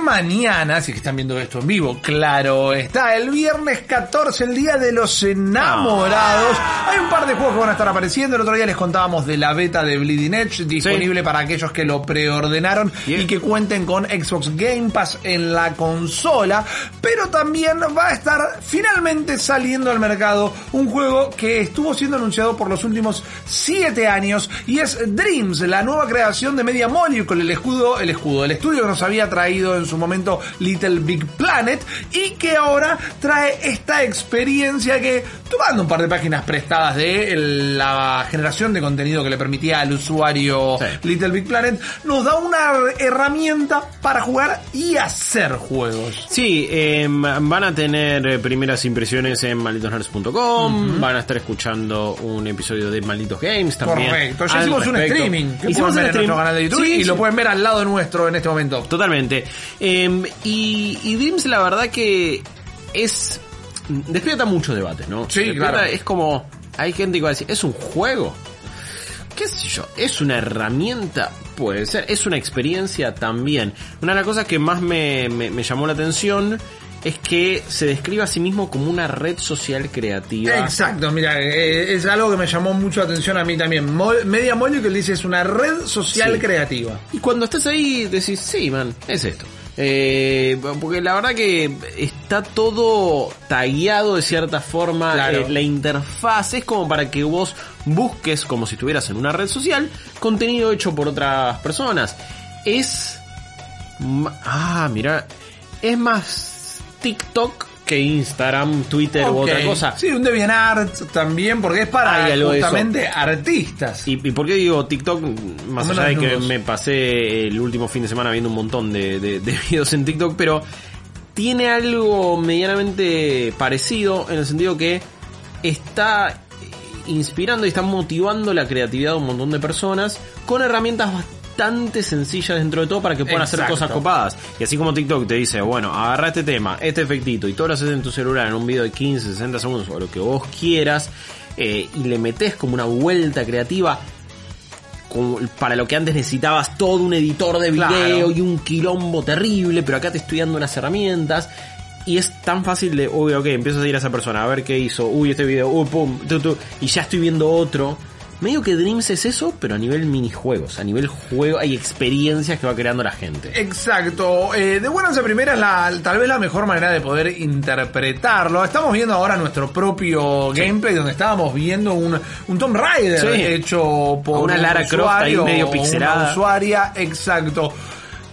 Mañana, si están viendo esto en vivo, claro, está el viernes 14, el día de los enamorados. Hay un par de juegos que van a estar apareciendo. El otro día les contábamos de la beta de Bleeding Edge, disponible para aquellos que lo preordenaron y que cuenten con Xbox Game Pass en la consola. Pero también va a estar finalmente saliendo al mercado un juego que estuvo siendo anunciado por los últimos 7 años y es Dreams, la nueva creación de Media Molecule, el escudo, el escudo, el estudio que nos había traído en su momento Little Big Planet y que ahora trae esta experiencia que, tomando un par de páginas prestadas de la generación de contenido que le permitía al usuario Little Big Planet, nos da una herramienta para jugar y hacer juegos. Sí, eh, van a tener eh, primeras impresiones en malditosnerds.com, van a estar escuchando un episodio de Malditos Games también. Correcto, ya hicimos un streaming que Hicimos pueden ver en nuestro canal de YouTube Sí, y lo pueden ver al lado nuestro en este momento. Totalmente. Eh, y, y Dreams, la verdad que es. Despierta mucho debate, ¿no? Sí, Despierta- claro. Es como. Hay gente que va a decir, ¿es un juego? ¿Qué sé yo? ¿Es una herramienta? Puede ser. ¿Es una experiencia? También. Una de las cosas que más me, me- me llamó la atención es que se describe a sí mismo como una red social creativa. Exacto, mira, eh, es algo que me llamó mucho la atención a mí también. Mo- Media Molecule dice es una red social Sí. creativa. Y cuando estás ahí decís, sí, man, es esto. Eh, porque la verdad que está todo tagueado de cierta forma. Claro. eh, la interfaz es como para que vos busques, como si estuvieras en una red social, contenido hecho por otras personas. Es... Ah, mira. Es más TikTok que Instagram, Twitter u Ok. otra cosa. Sí, un DeviantArt también, porque es para Hay justamente artistas. ¿Y, y por qué digo TikTok? Más Como allá de que me pasé el último fin de semana viendo un montón de, de- de videos en TikTok, pero tiene algo medianamente parecido en el sentido que está inspirando y está motivando la creatividad de un montón de personas con herramientas bastante sencillas dentro de todo para que puedan hacer cosas copadas. Y así como TikTok te dice, bueno, agarra este tema, este efectito y todo lo haces en tu celular en un video de 15, 60 segundos o lo que vos quieras eh, y le metes como una vuelta creativa como para lo que antes necesitabas todo un editor de video Claro. y un quilombo terrible, pero acá te estoy dando unas herramientas y es tan fácil de, uy, ok, empiezo a seguir a esa persona, a ver qué hizo, uy, este video, uy, pum, tu, tu, y ya estoy viendo otro. Medio que Dreams es eso, pero a nivel minijuegos, a nivel juego, hay experiencias que va creando la gente. Exacto. Eh, de buenas a primeras, la, tal vez la mejor manera de poder interpretarlo. Estamos viendo ahora nuestro propio gameplay, donde estábamos viendo un, un Tomb Raider Sí. hecho por una un Lara Croft ahí usuario medio pixelada. Una usuaria, exacto.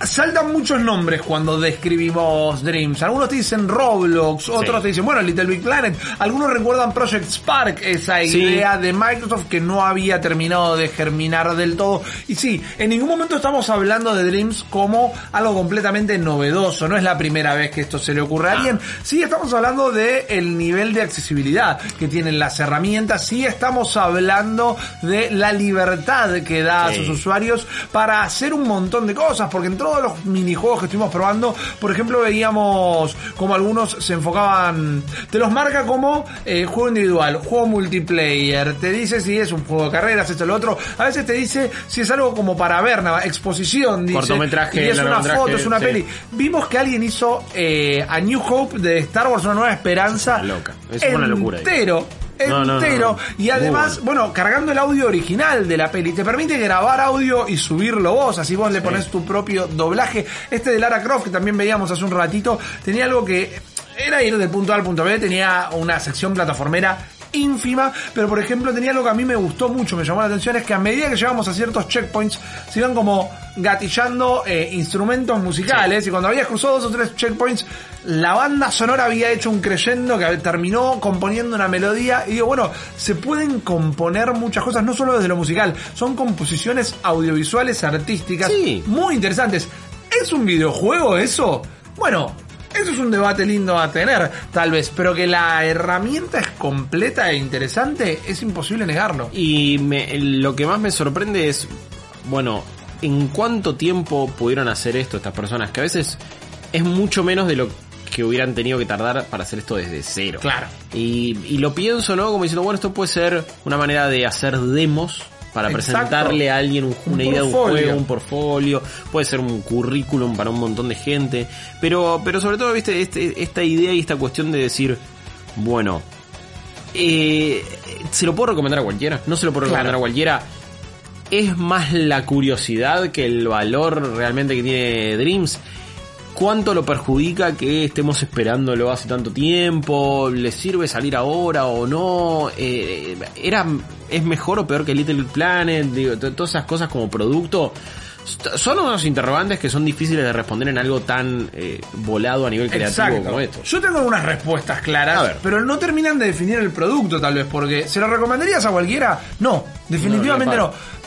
Saltan muchos nombres cuando describimos Dreams. Algunos te dicen Roblox, otros Sí. te dicen, bueno, Little Big Planet. Algunos recuerdan Project Spark, esa Sí. idea de Microsoft que no había terminado de germinar del todo. Y sí, en ningún momento estamos hablando de Dreams como algo completamente novedoso. No es la primera vez que esto se le ocurre a alguien. Sí, estamos hablando de el nivel de accesibilidad que tienen las herramientas. Sí, estamos hablando de la libertad que da a sus usuarios para hacer un montón de cosas. Porque en todos los minijuegos que estuvimos probando, por ejemplo, veíamos como algunos se enfocaban, te los marca como eh, juego individual, juego multiplayer, te dice si es un juego de carreras, esto, lo otro. A veces te dice si es algo como para ver, nada, exposición, dice. Cortometraje, y es una foto, es una sí. peli. Vimos que alguien hizo eh, a New Hope de Star Wars, una nueva esperanza. Una loca. Es una locura. Entero. No, no, no, entero. no. Y además, bueno, cargando el audio original de la peli, te permite grabar audio y subirlo vos, así vos le pones tu propio doblaje. Este de Lara Croft, que también veíamos hace un ratito, tenía algo que era ir del punto A al punto B, tenía una sección plataformera ínfima, pero por ejemplo tenía algo que a mí me gustó mucho, me llamó la atención, es que a medida que llegamos a ciertos checkpoints, se iban como gatillando eh, instrumentos musicales y cuando habías cruzado dos o tres checkpoints, la banda sonora había hecho un creyendo que terminó componiendo una melodía y digo, bueno, se pueden componer muchas cosas, no solo desde lo musical, son composiciones audiovisuales artísticas Sí. muy interesantes. ¿Es un videojuego eso? Bueno, eso es un debate lindo a tener, tal vez, pero que la herramienta es completa e interesante, es imposible negarlo. Y me- lo que más me sorprende es, bueno, ¿en cuánto tiempo pudieron hacer esto estas personas? Que a veces es mucho menos de lo que hubieran tenido que tardar para hacer esto desde cero. Claro. Y, y lo pienso, ¿no? Como diciendo, bueno, esto puede ser una manera de hacer demos para Exacto. presentarle a alguien un- Un una idea de un juego, un portfolio, puede ser un currículum para un montón de gente, pero, pero sobre todo, viste, este, esta idea y esta cuestión de decir, bueno, eh, se lo puedo recomendar a cualquiera, no se lo puedo Claro. recomendar a cualquiera. Es más la curiosidad que el valor realmente que tiene Dreams. ¿Cuánto lo perjudica que estemos esperándolo hace tanto tiempo? ¿Le sirve salir ahora o no? Eh, ¿Era, ¿Es mejor o peor que Little Planet? Digo, todas esas cosas como producto. Son unos interrogantes que son difíciles de responder en algo tan eh, volado a nivel creativo Exacto. como esto. Yo tengo unas respuestas claras, pero no terminan de definir el producto tal vez, porque ¿se lo recomendarías a cualquiera? No, definitivamente No, no.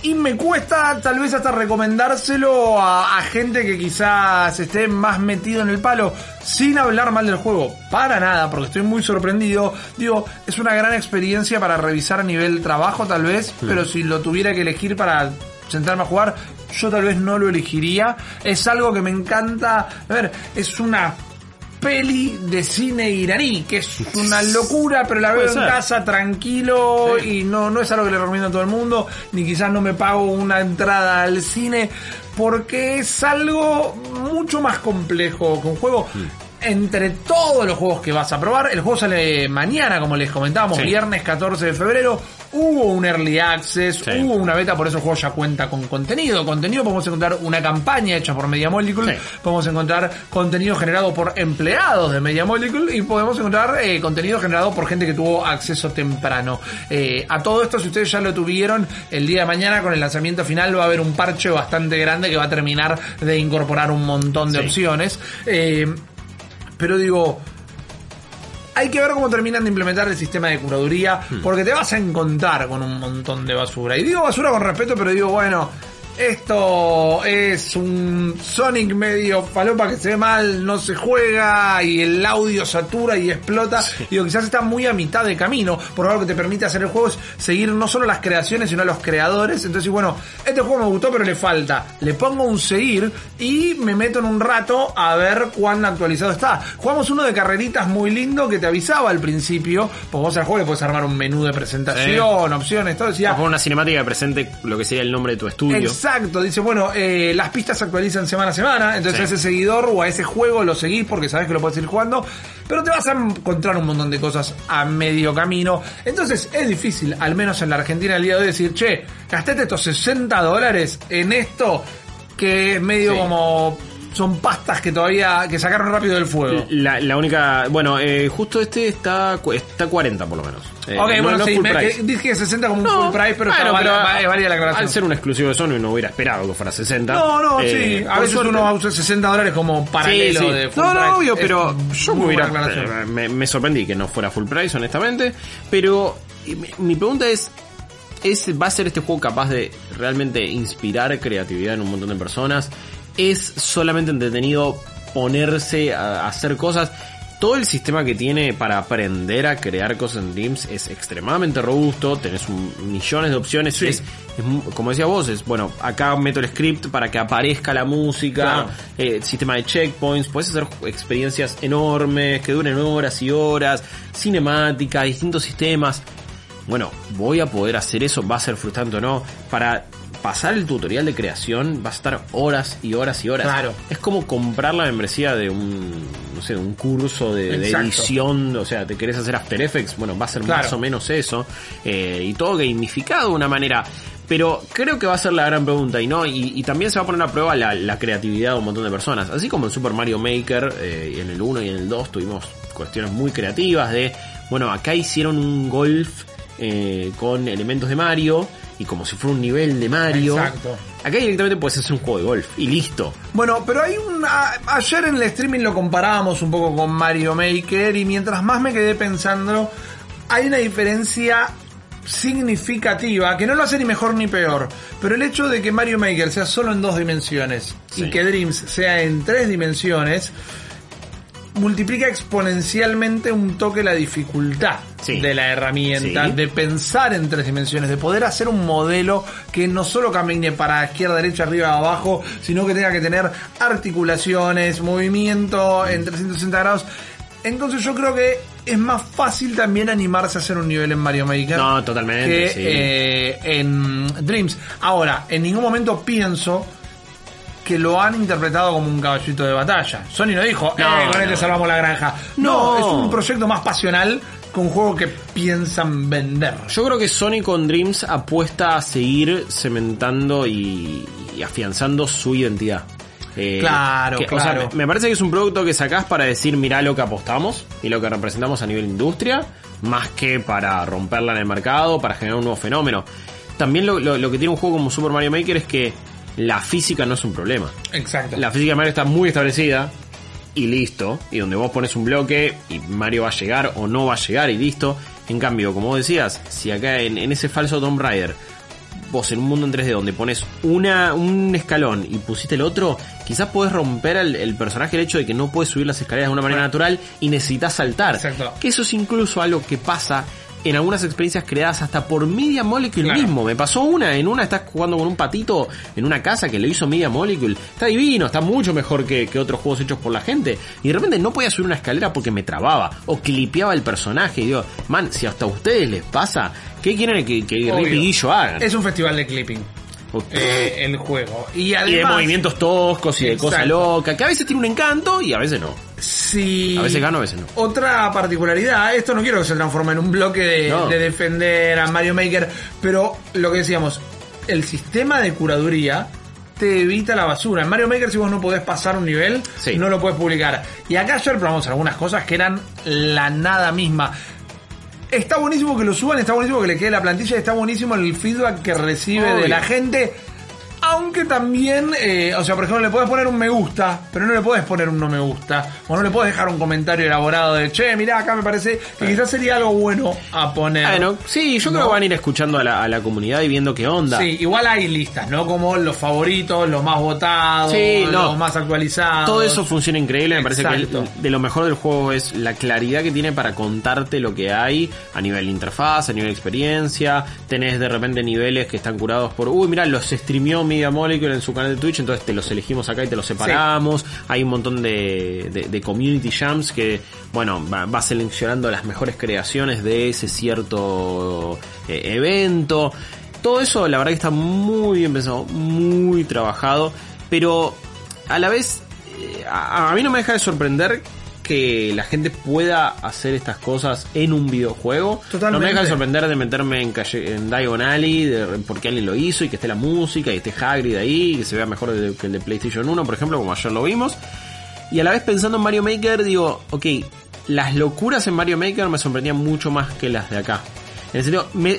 Y me cuesta tal vez hasta recomendárselo a, a gente que quizás esté más metido en el palo, sin hablar mal del juego. Para nada, porque estoy muy sorprendido. Digo, es una gran experiencia para revisar a nivel trabajo tal vez, pero si lo tuviera que elegir para sentarme a jugar, yo tal vez no lo elegiría. Es algo que me encanta. A ver, es una peli de cine iraní, que es una locura, pero la veo en casa tranquilo Sí. y no, no es algo que le recomiendo a todo el mundo, ni quizás no me pago una entrada al cine, porque es algo mucho más complejo que un juego. Entre todos los juegos que vas a probar, el juego sale mañana, como les comentábamos, Sí. viernes 14 de febrero. Hubo un early access, Sí. hubo una beta, por eso el juego ya cuenta con contenido. Contenido podemos encontrar una campaña hecha por Media Molecule, Sí. podemos encontrar contenido generado por empleados de Media Molecule y podemos encontrar eh, contenido generado por gente que tuvo acceso temprano. Eh, a todo esto, si ustedes ya lo tuvieron, el día de mañana con el lanzamiento final va a haber un parche bastante grande que va a terminar de incorporar un montón de opciones. Eh, pero digo, hay que ver cómo terminan de implementar el sistema de curaduría, porque te vas a encontrar con un montón de basura. Y digo basura con respeto, pero digo, bueno, esto es un Sonic medio palopa que se ve mal, no se juega y el audio satura y explota. Digo, quizás está muy a mitad de camino, por lo que te permite hacer el juego es seguir no solo las creaciones, sino a los creadores. Entonces, bueno, este juego me gustó, pero le falta. Le pongo un seguir y me meto en un rato a ver cuán actualizado está. Jugamos uno de carreritas muy lindo que te avisaba al principio, porque vos al juego le puedes armar un menú de presentación, opciones, todo. Decía, Por una cinemática que presente lo que sería el nombre de tu estudio. Exacto, dice, bueno, eh, las pistas se actualizan semana a semana, entonces Sí. a ese seguidor o a ese juego lo seguís porque sabes que lo puedes ir jugando, pero te vas a encontrar un montón de cosas a medio camino. Entonces es difícil, al menos en la Argentina el día de hoy, decir, che, gastate estos 60 dólares en esto que es medio Sí. como... Son pastas que todavía, que sacaron rápido del fuego. La, la única, bueno, eh, justo este está está 40 por lo menos. Eh, ok, no- bueno, no sí, full me- price. que- dije 60 como un No, full price, pero, bueno, pero, va- valía la aclaración. Al ser un exclusivo de Sony no hubiera esperado que fuera 60. No, no, Eh, sí. A veces suerte- uno usa 60 dólares como paralelo Sí, sí. de full No, no, price. obvio, Es pero yo me muy hubiera. eh, Me, me sorprendí que no fuera full price, honestamente. Pero mi, mi pregunta es. ¿Es, ¿Va a ser este juego capaz de realmente inspirar creatividad en un montón de personas? ¿Es solamente entretenido ponerse a, a hacer cosas? Todo el sistema que tiene para aprender a crear cosas en Dreams es extremadamente robusto, tenés un- millones de opciones, Sí. es, como decía vos, es bueno, acá meto el script para que aparezca la música, Claro. eh, sistema de checkpoints, puedes hacer experiencias enormes que duren horas y horas, cinemática, distintos sistemas. Bueno, voy a poder hacer eso, va a ser frustrante o no. Para pasar el tutorial de creación vas a estar horas y horas y horas. Claro. Es como comprar la membresía de un, no sé, un curso de, edición, o sea, te querés hacer After Effects, bueno, va a ser Claro. más o menos eso. eh, y todo gamificado de una manera. Pero creo que va a ser la gran pregunta y no y, y también se va a poner a prueba la, la creatividad de un montón de personas. Así como en Super Mario Maker, eh, en el 1 y en el 2 tuvimos cuestiones muy creativas de, bueno, acá hicieron un golf eh, con elementos de Mario y como si fuera un nivel de Mario. Exacto. Acá directamente puedes hacer un juego de golf y listo. Bueno, pero hay un... ayer en el streaming lo comparábamos un poco con Mario Maker y mientras más me quedé pensando, hay una diferencia significativa, que no lo hace ni mejor ni peor, pero el hecho de que Mario Maker sea solo en dos dimensiones Sí. y que Dreams sea en tres dimensiones, multiplica exponencialmente un toque la dificultad Sí. de la herramienta, Sí. de pensar en tres dimensiones, de poder hacer un modelo que no solo camine para izquierda, derecha, arriba, abajo, sino que tenga que tener articulaciones, movimiento en 360 grados. Entonces yo creo que es más fácil también animarse a hacer un nivel en Mario Maker. No, totalmente, Que sí. eh, en Dreams. Ahora, en ningún momento pienso que lo han interpretado como un caballito de batalla. Sony no dijo, No, eh, con él no. salvamos la granja. No, No. es un proyecto más pasional que un juego que piensan vender. Yo creo que Sony con Dreams apuesta a seguir cementando y, y afianzando su identidad. Eh, Claro, que- o sea, claro. me- me parece que es un producto que sacás para decir, mirá lo que apostamos y lo que representamos a nivel industria, más que para romperla en el mercado, para generar un nuevo fenómeno. También lo, lo- lo que tiene un juego como Super Mario Maker es que la física no es un problema. Exacto. La física de Mario está muy establecida y listo. Y donde vos pones un bloque y Mario va a llegar o no va a llegar y listo. En cambio, como vos decías, si acá en, en ese falso Tomb Raider, vos en un mundo en 3D donde pones una, un escalón y pusiste el otro, quizás podés romper el, el personaje el hecho de que no puedes subir las escaleras de una manera natural y necesitas saltar. Exacto. Que eso es incluso algo que pasa en algunas experiencias creadas hasta por Media Molecule Claro. mismo. Me pasó una, en una estás jugando con un patito en una casa que lo hizo Media Molecule. Está divino, está mucho mejor que, que otros juegos hechos por la gente. Y de repente no podía subir una escalera porque me trababa o clipeaba el personaje. Y digo, man, si hasta a ustedes les pasa, ¿qué quieren que. Rip y Guillo hagan? Es un festival de clipping. eh, el juego. Y además, y de movimientos toscos y de cosa Exacto. loca, que a veces tiene un encanto y a veces no. Si A veces gano, a veces no. Otra particularidad, esto no quiero que se transforme en un bloque de, No. de defender a Mario Maker, pero lo que decíamos, el sistema de curaduría te evita la basura. En Mario Maker si vos no podés pasar un nivel, Sí. no lo puedes publicar. Y acá ayer probamos algunas cosas que eran la nada misma. Está buenísimo que lo suban, está buenísimo que le quede la plantilla, está buenísimo el feedback que recibe de la gente. Aunque también, eh, o sea, por ejemplo, le puedes poner un me gusta, pero no le puedes poner un no me gusta. O no le puedes dejar un comentario elaborado de, che, mirá, acá me parece que quizás sería algo bueno a poner. Bueno, sí, yo creo No. que van a ir escuchando a la, a la comunidad y viendo qué onda. Sí, igual hay listas, ¿no? Como los favoritos, los más votados, Sí, no. los más actualizados. Todo eso funciona increíble, me parece que el- de lo mejor del juego es la claridad que tiene para contarte lo que hay a nivel interfaz, a nivel experiencia, tenés de repente niveles que están curados por, uy, mira, los streamió Media Molecule en su canal de Twitch, entonces te los elegimos acá y te los separamos, hay un montón de, de- de community jams que, bueno, va, va seleccionando las mejores creaciones de ese cierto eh, evento, todo eso la verdad que está muy bien pensado, muy trabajado, pero a la vez eh, a, a mí no me deja de sorprender que la gente pueda hacer estas cosas en un videojuego. Totalmente. No me deja de sorprender de meterme en, calle, en Diagon Alley de- porque alguien lo hizo y que esté la música y esté Hagrid ahí y que se vea mejor de- que el de PlayStation 1, por ejemplo, como ayer lo vimos. Y a la vez pensando en Mario Maker, digo, ok, las locuras en Mario Maker me sorprendían mucho más que las de acá. En sentido, me,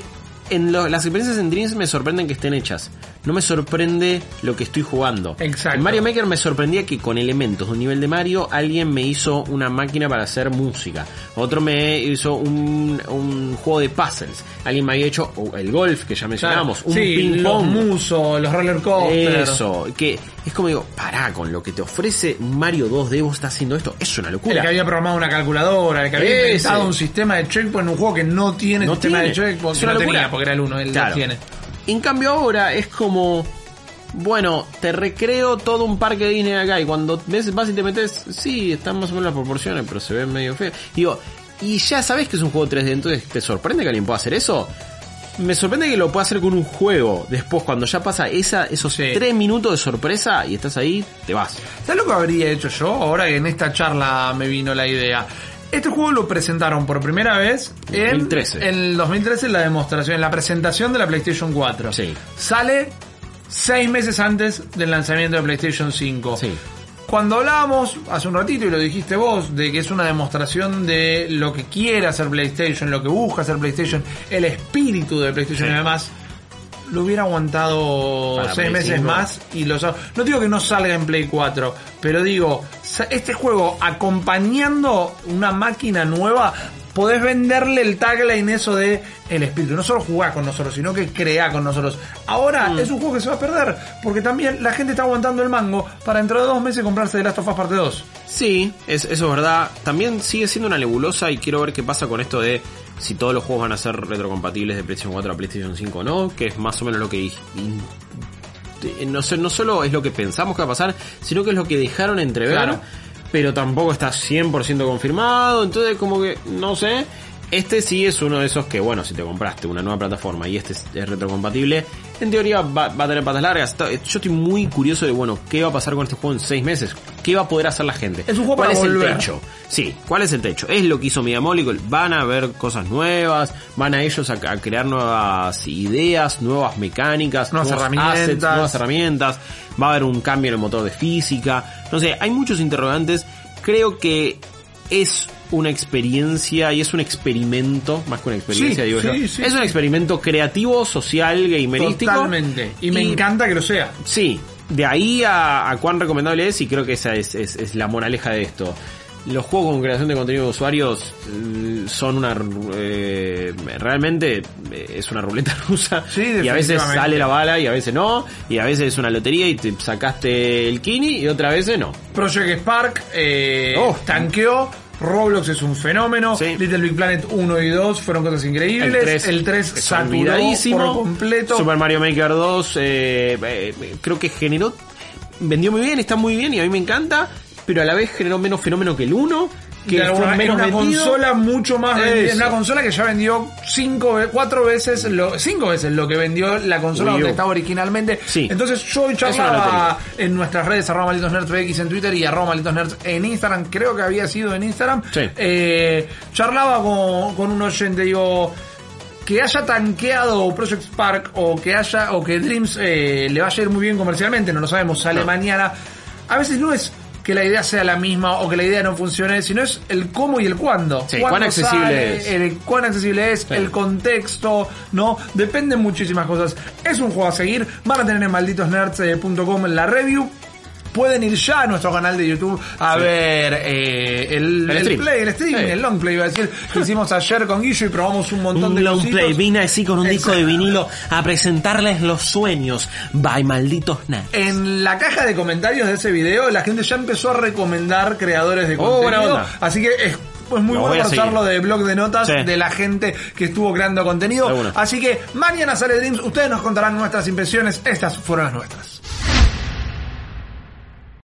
en lo- las experiencias en Dreams me sorprenden que estén hechas. No me sorprende lo que estoy jugando. Exacto. En Mario Maker me sorprendía que con elementos de un nivel de Mario alguien me hizo una máquina para hacer música. Otro me hizo un, un juego de puzzles. Alguien me había hecho el golf que ya mencionamos. Un sí, ping los pong. musos, los roller coasters. Eso, que es como digo, pará, con lo que te ofrece Mario 2D vos estás haciendo esto, es una El locura. que había programado una calculadora, el que había inventado un sistema de checkpoint en un juego que no tiene No sistema tiene. de checkpoint, Es que no locura. tenía, porque era el 1, él Claro. lo tiene. En cambio ahora es como, bueno, te recreo todo un parque de Disney acá y cuando ves, vas y te metes, sí, están más o menos las proporciones, pero se ve medio feo. Digo, y ya sabes que es un juego 3D, entonces ¿te sorprende que alguien pueda hacer eso? Me sorprende que lo pueda hacer con un juego. Después, cuando ya pasa esa, esos Sí. tres minutos de sorpresa y estás ahí, te vas. ¿Sabes lo que habría hecho yo? Ahora que en esta charla me vino la idea. Este juego lo presentaron por primera vez en 2013. en el 2013 en la demostración, en la presentación de la PlayStation 4. Sí. Sale seis meses antes del lanzamiento de PlayStation 5. Sí. cuando hablábamos hace un ratito y lo dijiste vos, de que es una demostración de lo que quiere hacer PlayStation, lo que busca hacer PlayStation, el espíritu de PlayStation y demás, lo hubiera aguantado Para seis meses 5. más y los no digo que no salga en Play 4 pero digo este juego acompañando una máquina nueva podés venderle el tagline eso de el espíritu no solo jugar con nosotros sino que crea con nosotros ahora Mm. es un juego que se va a perder porque también la gente está aguantando el mango para dentro de dos meses comprarse The Last of Us parte 2 Sí, es, eso es verdad. También sigue siendo una nebulosa y quiero ver qué pasa con esto de si todos los juegos van a ser retrocompatibles de PlayStation 4 a PlayStation 5 o no, que es más o menos lo que... No, sé, no solo es lo que pensamos que va a pasar, sino que es lo que dejaron entrever, Claro. pero tampoco está 100% confirmado, entonces como que no sé. Este sí es uno de esos que, bueno, si te compraste una nueva plataforma y este es, retrocompatible, en teoría va, va a tener patas largas. Yo estoy muy curioso de, bueno, ¿qué va a pasar con este juego en seis meses? ¿Qué va a poder hacer la gente? Es un juego ¿Cuál para es volver. el techo? Sí, ¿cuál es el techo? Es lo que hizo Miamolical. Van a ver cosas nuevas, van a ellos a, a crear nuevas ideas, nuevas mecánicas, Nuevas herramientas. assets, nuevas herramientas. Va a haber un cambio en el motor de física. No sé, hay muchos interrogantes. Creo que es una experiencia y es un experimento, más que una experiencia, Sí, digo sí, yo. sí, es un experimento creativo, social, gamerístico. totalmente y me encanta que lo sea Sí, de ahí a, a cuán recomendable es y creo que esa es, es- es la moraleja de esto. Los juegos con creación de contenido de usuarios eh, son una... eh, realmente eh, es una ruleta rusa. Sí, y a veces sale la bala y a veces no. Y a veces es una lotería y te sacaste el kini y otras veces no. Project Spark eh, Oh. tanqueó. Roblox es un fenómeno. Sí. Little Big Planet 1 y 2 fueron cosas increíbles. El 3, es saturó olvidadísimo. por completo. Super Mario Maker 2 eh, eh, creo que generó... Vendió muy bien, está muy bien y a mí me encanta. Pero a la vez generó menos fenómeno que el 1. Que De fue alguna- menos una vendido. consola mucho más vendida. Una consola que ya vendió cinco, cuatro veces, lo, cinco veces lo que vendió la consola donde estaba originalmente. Sí. Entonces yo charlaba en nuestras redes, arroba malditos nerds en Twitter y arroba malditos nerds en Instagram. Creo que había sido en Instagram. Sí. Eh, charlaba con, con un oyente, digo, que haya tanqueado Project Spark o que haya o que Dreams eh, le vaya a ir muy bien comercialmente, no lo sabemos, sale No. mañana. A veces no es que la idea sea la misma o que la idea no funcione, sino es el cómo y el cuándo. Sí, ¿Cuándo cuán accesible sale, es. el cuán accesible es, Sí. el contexto, ¿no? Dependen muchísimas cosas. Es un juego a seguir. Van a tener en malditosnerds.com la review. Pueden ir ya a nuestro canal de YouTube a Sí. ver eh, el, El play, el stream, Sí. el long play, iba a decir, que hicimos ayer con Guillo y probamos un montón de long cositos. play, vine así con un disco de vinilo a presentarles los sueños. By malditos nerds. En la caja de comentarios de ese video, la gente ya empezó a recomendar creadores de Oh, contenido. así que es pues muy Lo bueno pasarlo de blog de notas Sí. de la gente que estuvo creando contenido. Así que mañana sale Dreams, ustedes nos contarán nuestras impresiones. Estas fueron las nuestras.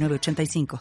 906985.